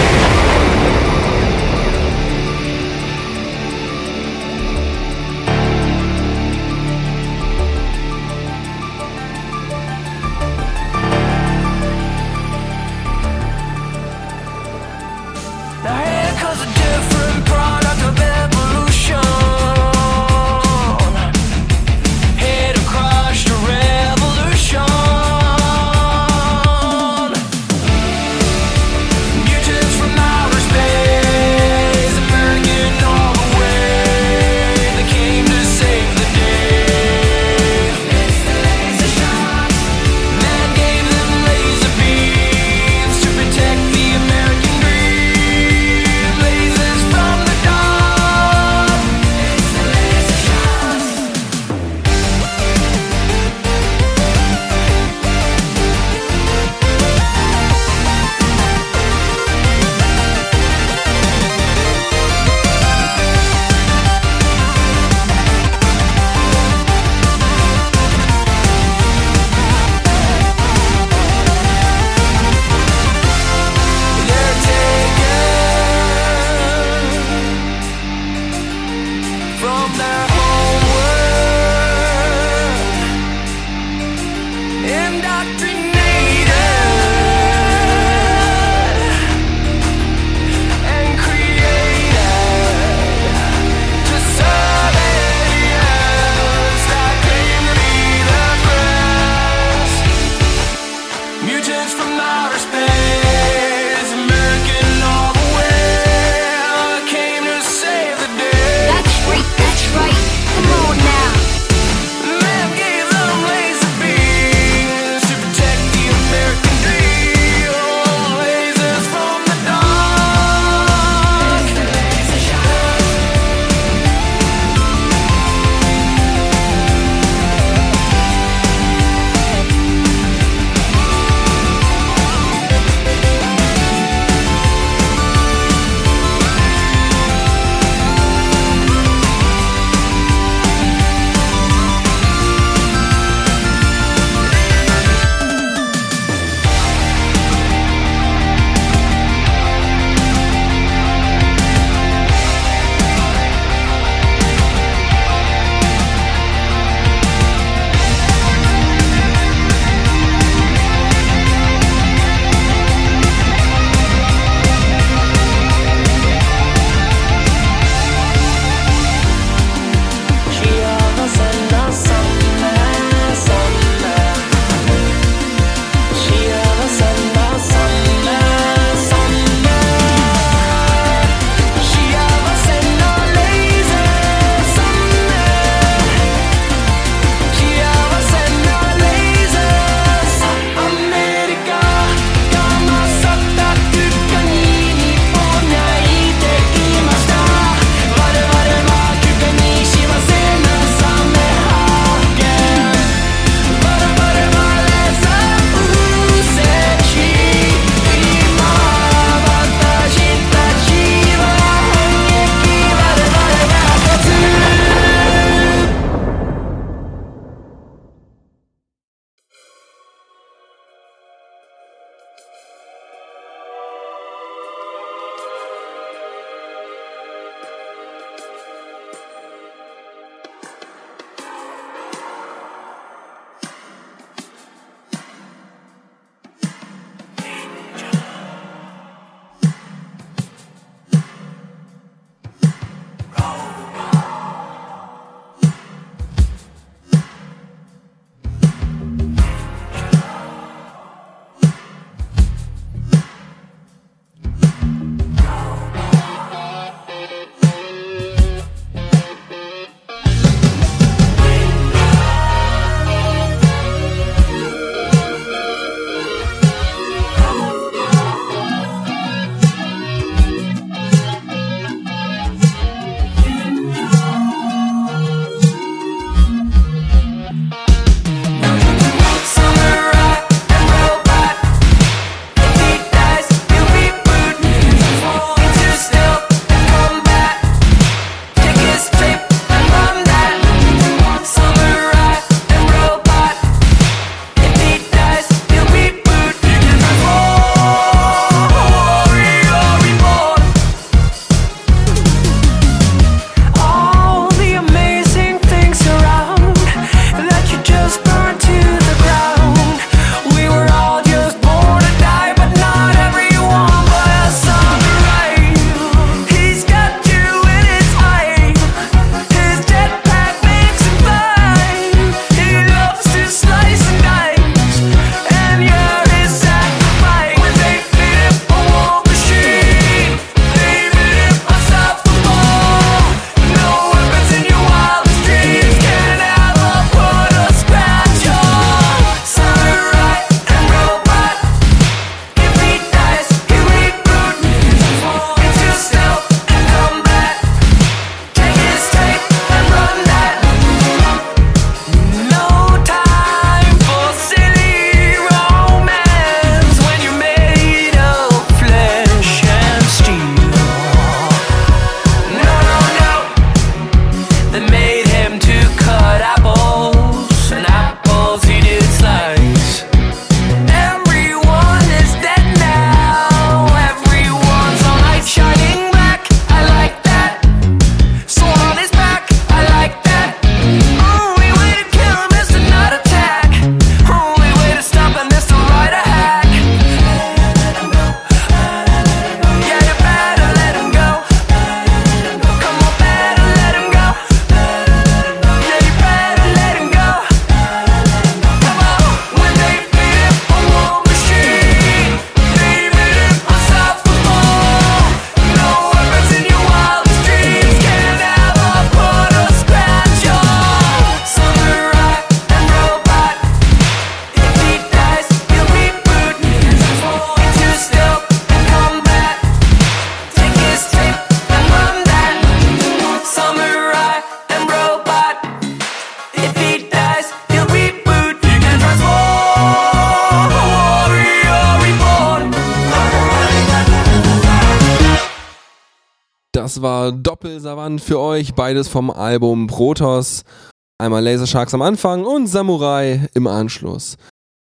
Für euch, beides vom Album Protoss. Einmal Laser Sharks am Anfang und Samurai im Anschluss.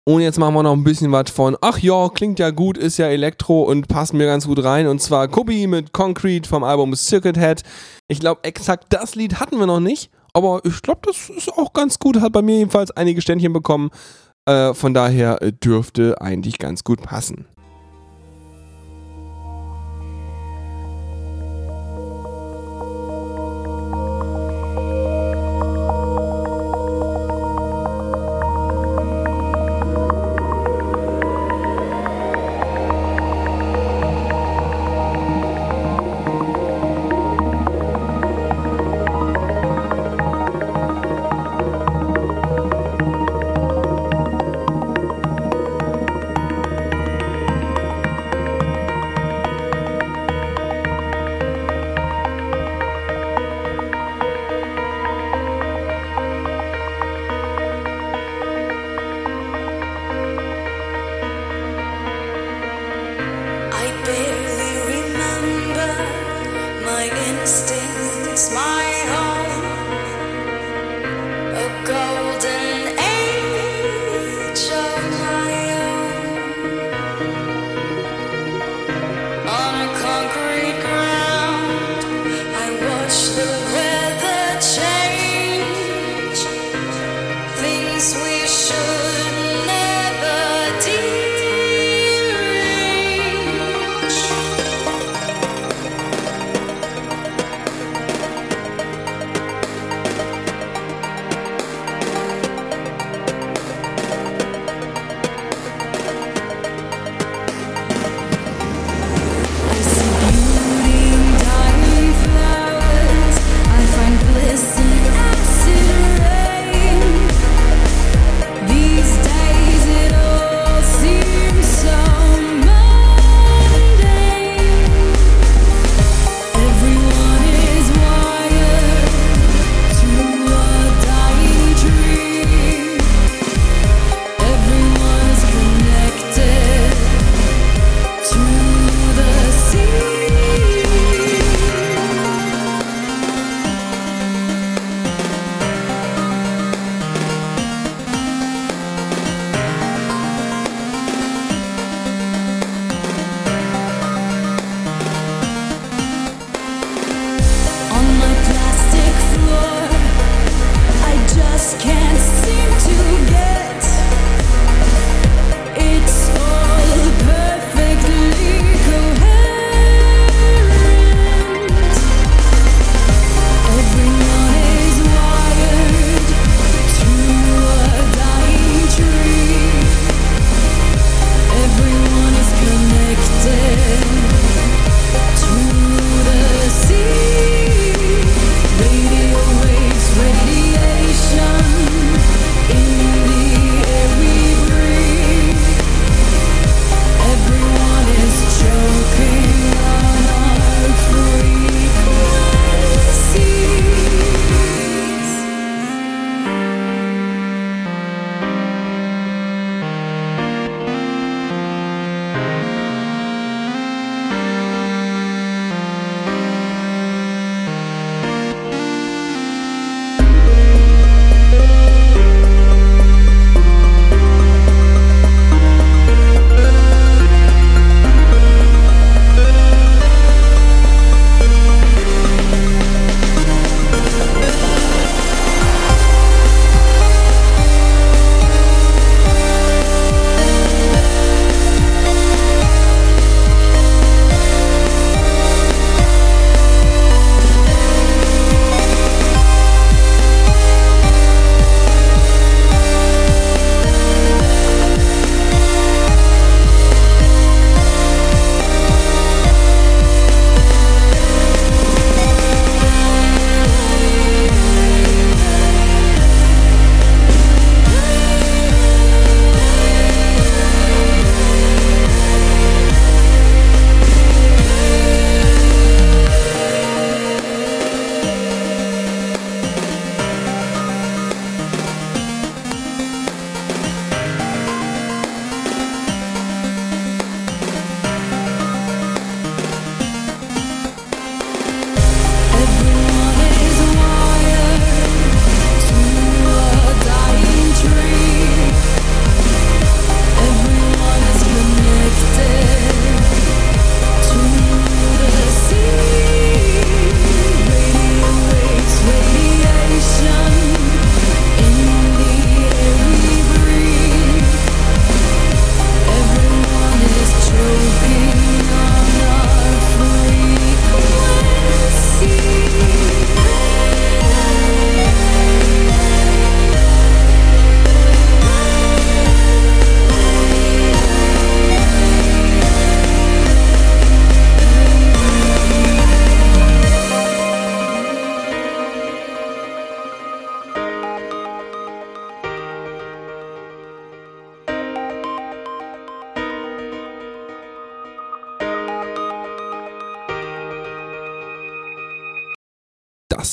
Und jetzt machen wir noch ein bisschen was von, ach ja, klingt ja gut, ist ja Elektro und passt mir ganz gut rein. Und zwar Kubi mit Concrete vom Album Circuit Head. Ich glaube, exakt das Lied hatten wir noch nicht, aber ich glaube, das ist auch ganz gut. Hat bei mir jedenfalls einige Ständchen bekommen. Äh, von daher dürfte eigentlich ganz gut passen.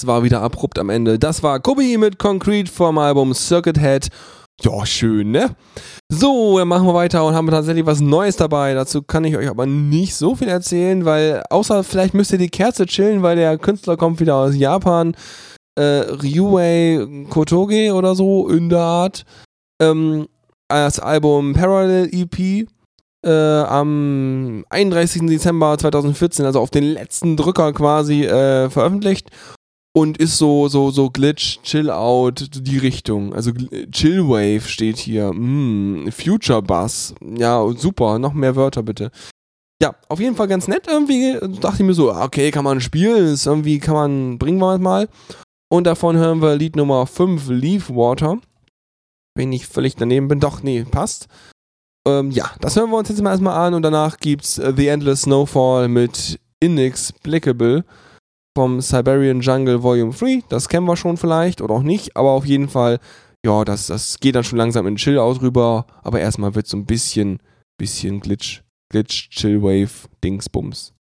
War wieder abrupt am Ende. Das war Kobi mit Concrete vom Album Circuit Head. Ja, schön, ne? So, dann machen wir weiter und haben tatsächlich was Neues dabei. Dazu kann ich euch aber nicht so viel erzählen, weil außer vielleicht müsst ihr die Kerze chillen, weil der Künstler kommt wieder aus Japan. Äh, Ryuei Kotoge oder so in der Art. Ähm, das Album Parallel EP äh, am 31. Dezember 2014, also auf den letzten Drücker quasi äh, veröffentlicht und ist so so so Glitch, Chill Out, die Richtung. Also Chill Wave steht hier. Mm, Future Bass. Ja, super, noch mehr Wörter bitte. Ja, auf jeden Fall ganz nett irgendwie. Dachte ich mir so, okay, kann man spielen, ist irgendwie kann man bringen wir mal. Und davon hören wir Lied Nummer 5 Leaf Water. Wenn ich völlig daneben bin, doch nee, passt. Ähm, ja, das hören wir uns jetzt mal erstmal an und danach gibt's The Endless Snowfall mit Inexplicable vom Siberian Jungle Volume 3. Das kennen wir schon vielleicht oder auch nicht, aber auf jeden Fall, ja, das, das geht dann schon langsam in Chill aus rüber, aber erstmal wird so ein bisschen, bisschen Glitch, Glitch, Chillwave, Dingsbums.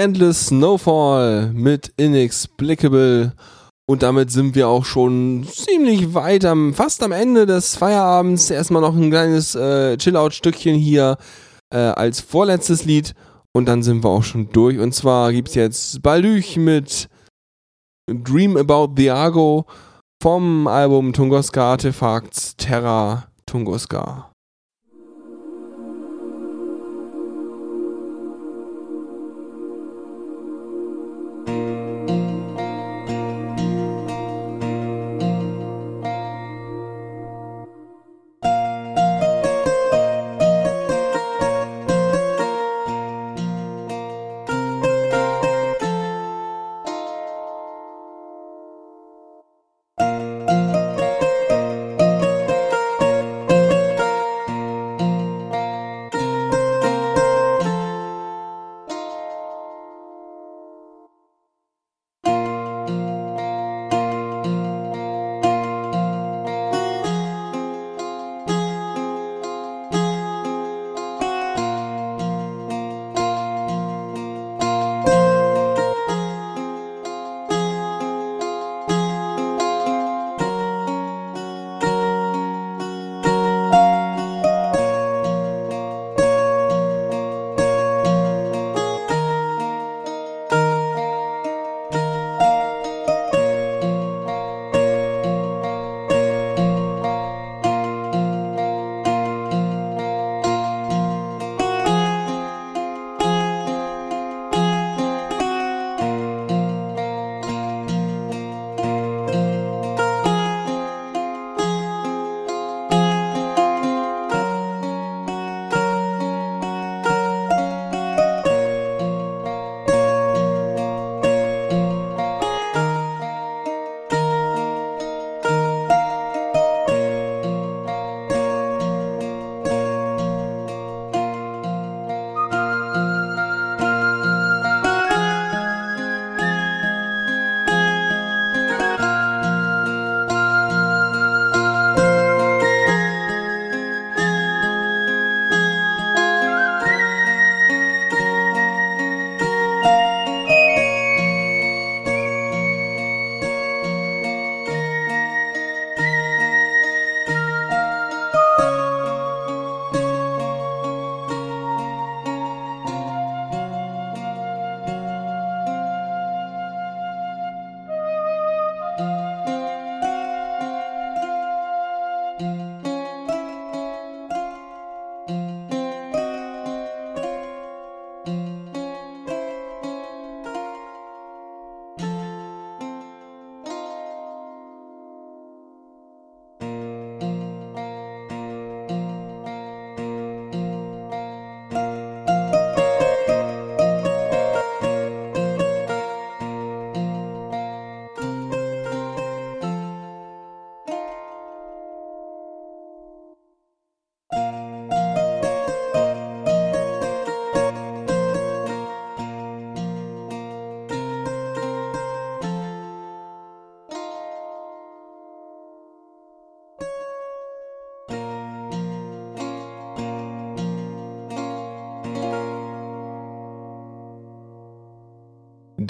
Endless Snowfall mit Inexplicable. Und damit sind wir auch schon ziemlich weit am, fast am Ende des Feierabends. Erstmal noch ein kleines äh, Chill-Out-Stückchen hier äh, als vorletztes Lied. Und dann sind wir auch schon durch. Und zwar gibt es jetzt Balduch mit Dream About the Argo vom Album Tunguska Artefacts Terra Tunguska.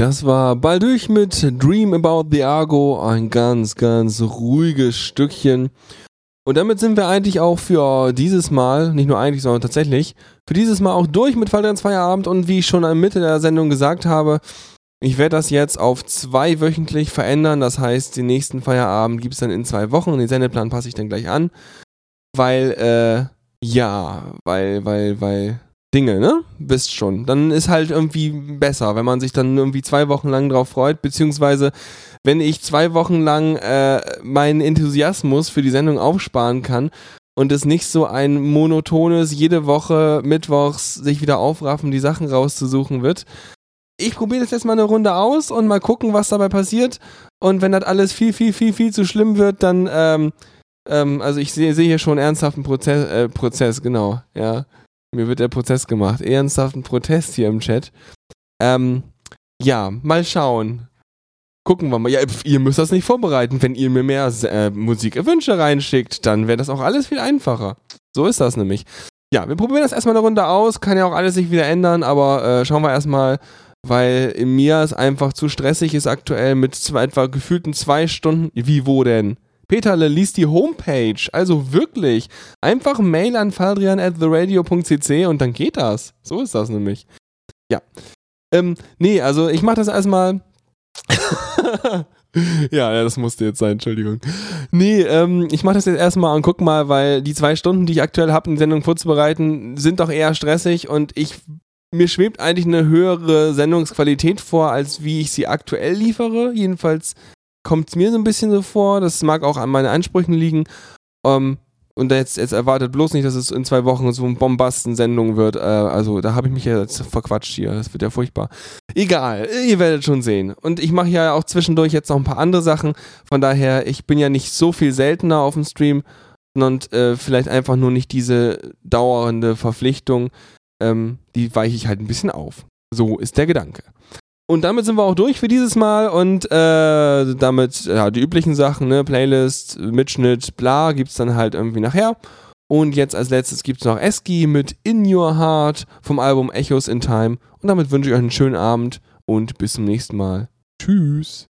Das war bald durch mit Dream About the Argo, ein ganz, ganz ruhiges Stückchen. Und damit sind wir eigentlich auch für dieses Mal, nicht nur eigentlich, sondern tatsächlich, für dieses Mal auch durch mit Falltrans Feierabend. Und wie ich schon am Mitte der Sendung gesagt habe, ich werde das jetzt auf zwei wöchentlich verändern. Das heißt, den nächsten Feierabend gibt es dann in zwei Wochen und den Sendeplan passe ich dann gleich an. Weil, äh, ja, weil, weil, weil, Dinge, ne? Wisst schon. Dann ist halt irgendwie besser, wenn man sich dann irgendwie zwei Wochen lang drauf freut, beziehungsweise wenn ich zwei Wochen lang äh, meinen Enthusiasmus für die Sendung aufsparen kann und es nicht so ein monotones, jede Woche mittwochs sich wieder aufraffen, die Sachen rauszusuchen wird. Ich probiere das jetzt mal eine Runde aus und mal gucken, was dabei passiert. Und wenn das alles viel, viel, viel, viel zu schlimm wird, dann, ähm, ähm, also ich sehe seh hier schon ernsthaften Prozess, äh, Prozess, genau, ja. Mir wird der Prozess gemacht. Ernsthaften Protest hier im Chat. Ähm, ja, mal schauen. Gucken wir mal. Ja, ihr müsst das nicht vorbereiten. Wenn ihr mir mehr äh, Musikwünsche reinschickt, dann wäre das auch alles viel einfacher. So ist das nämlich. Ja, wir probieren das erstmal eine Runde aus. Kann ja auch alles sich wieder ändern, aber äh, schauen wir erstmal, weil mir es einfach zu stressig ist aktuell mit zwei, etwa gefühlten zwei Stunden. Wie, wo denn? Peterle liest die Homepage. Also wirklich. Einfach Mail an faldrian at theradio.cc und dann geht das. So ist das nämlich. Ja. Ähm, nee, also ich mach das erstmal. ja, das musste jetzt sein, Entschuldigung. Nee, ähm, ich mach das jetzt erstmal und guck mal, weil die zwei Stunden, die ich aktuell habe, eine Sendung vorzubereiten, sind doch eher stressig und ich mir schwebt eigentlich eine höhere Sendungsqualität vor, als wie ich sie aktuell liefere. Jedenfalls kommt es mir so ein bisschen so vor. Das mag auch an meinen Ansprüchen liegen. Ähm, und jetzt, jetzt erwartet bloß nicht, dass es in zwei Wochen so eine Bombasten-Sendung wird. Äh, also da habe ich mich ja jetzt verquatscht hier. Das wird ja furchtbar. Egal, ihr werdet schon sehen. Und ich mache ja auch zwischendurch jetzt noch ein paar andere Sachen. Von daher, ich bin ja nicht so viel seltener auf dem Stream und äh, vielleicht einfach nur nicht diese dauernde Verpflichtung. Ähm, die weiche ich halt ein bisschen auf. So ist der Gedanke. Und damit sind wir auch durch für dieses Mal und äh, damit, ja, die üblichen Sachen, ne, Playlist, Mitschnitt, bla, gibt's dann halt irgendwie nachher. Und jetzt als letztes gibt's noch Eski mit In Your Heart vom Album Echoes in Time. Und damit wünsche ich euch einen schönen Abend und bis zum nächsten Mal. Tschüss.